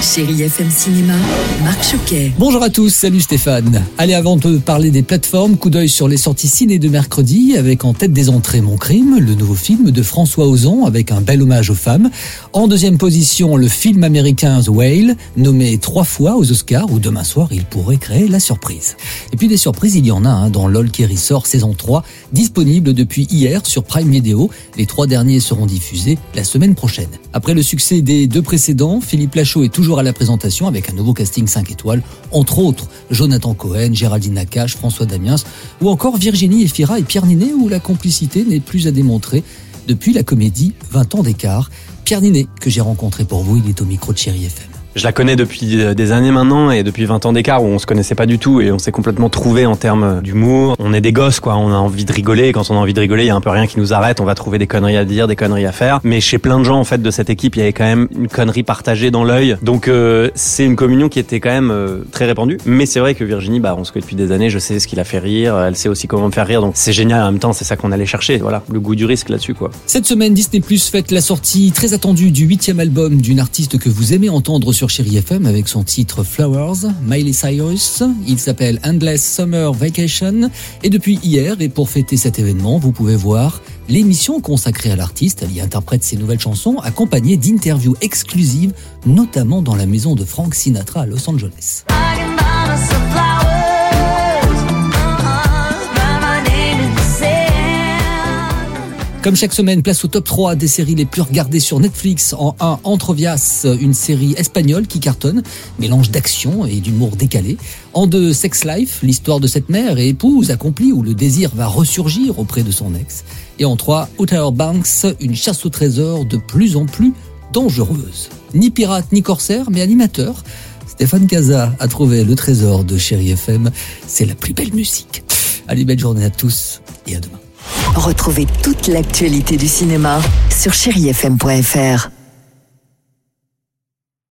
Chérie FM Cinéma, Marc Choquet. Bonjour à tous, salut Stéphane. Allez, avant de parler des plateformes, coup d'œil sur les sorties ciné de mercredi avec en tête des entrées Mon Crime, le nouveau film de François Ozon avec un bel hommage aux femmes. En deuxième position, le film américain The Whale, nommé trois fois aux Oscars où demain soir il pourrait créer la surprise. Et puis des surprises, il y en a hein, dans LOL qui ressort saison 3, disponible depuis hier sur Prime Video. Les trois derniers seront diffusés la semaine prochaine. Après le succès des deux précédents, Philippe Lachaud est toujours à la présentation avec un nouveau casting 5 étoiles, entre autres Jonathan Cohen, Géraldine Nakache, François Damiens ou encore Virginie Efira et Pierre Ninet où la complicité n'est plus à démontrer depuis la comédie 20 ans d'écart. Pierre Ninet, que j'ai rencontré pour vous, il est au micro de Chéri FM. Je la connais depuis euh, des années maintenant et depuis 20 ans d'écart où on se connaissait pas du tout et on s'est complètement trouvé en termes d'humour. On est des gosses quoi, on a envie de rigoler quand on a envie de rigoler, il y a un peu rien qui nous arrête, on va trouver des conneries à dire, des conneries à faire. Mais chez plein de gens en fait de cette équipe, il y avait quand même une connerie partagée dans l'œil. Donc euh, c'est une communion qui était quand même euh, très répandue. Mais c'est vrai que Virginie, bah on se connaît depuis des années, je sais ce qui la fait rire, elle sait aussi comment me faire rire. Donc c'est génial en même temps, c'est ça qu'on allait chercher. Voilà, le goût du risque là-dessus quoi. Cette semaine, Disney Plus fête la sortie très attendue du huitième album d'une artiste que vous aimez entendre sur Chéri FM avec son titre Flowers, Miley Cyrus. Il s'appelle Endless Summer Vacation. Et depuis hier, et pour fêter cet événement, vous pouvez voir l'émission consacrée à l'artiste. Elle y interprète ses nouvelles chansons, accompagnées d'interviews exclusives, notamment dans la maison de Frank Sinatra à Los Angeles. Comme chaque semaine, place au top 3 des séries les plus regardées sur Netflix. En 1, Entrevias, une série espagnole qui cartonne, mélange d'action et d'humour décalé. En 2, Sex Life, l'histoire de cette mère et épouse accomplie où le désir va ressurgir auprès de son ex. Et en 3, Outer Banks, une chasse au trésor de plus en plus dangereuse. Ni pirate ni corsaire, mais animateur. Stéphane Casa a trouvé le trésor de Chéri FM. C'est la plus belle musique. Allez, belle journée à tous et à demain. Retrouvez toute l'actualité du cinéma sur chérifm.fr.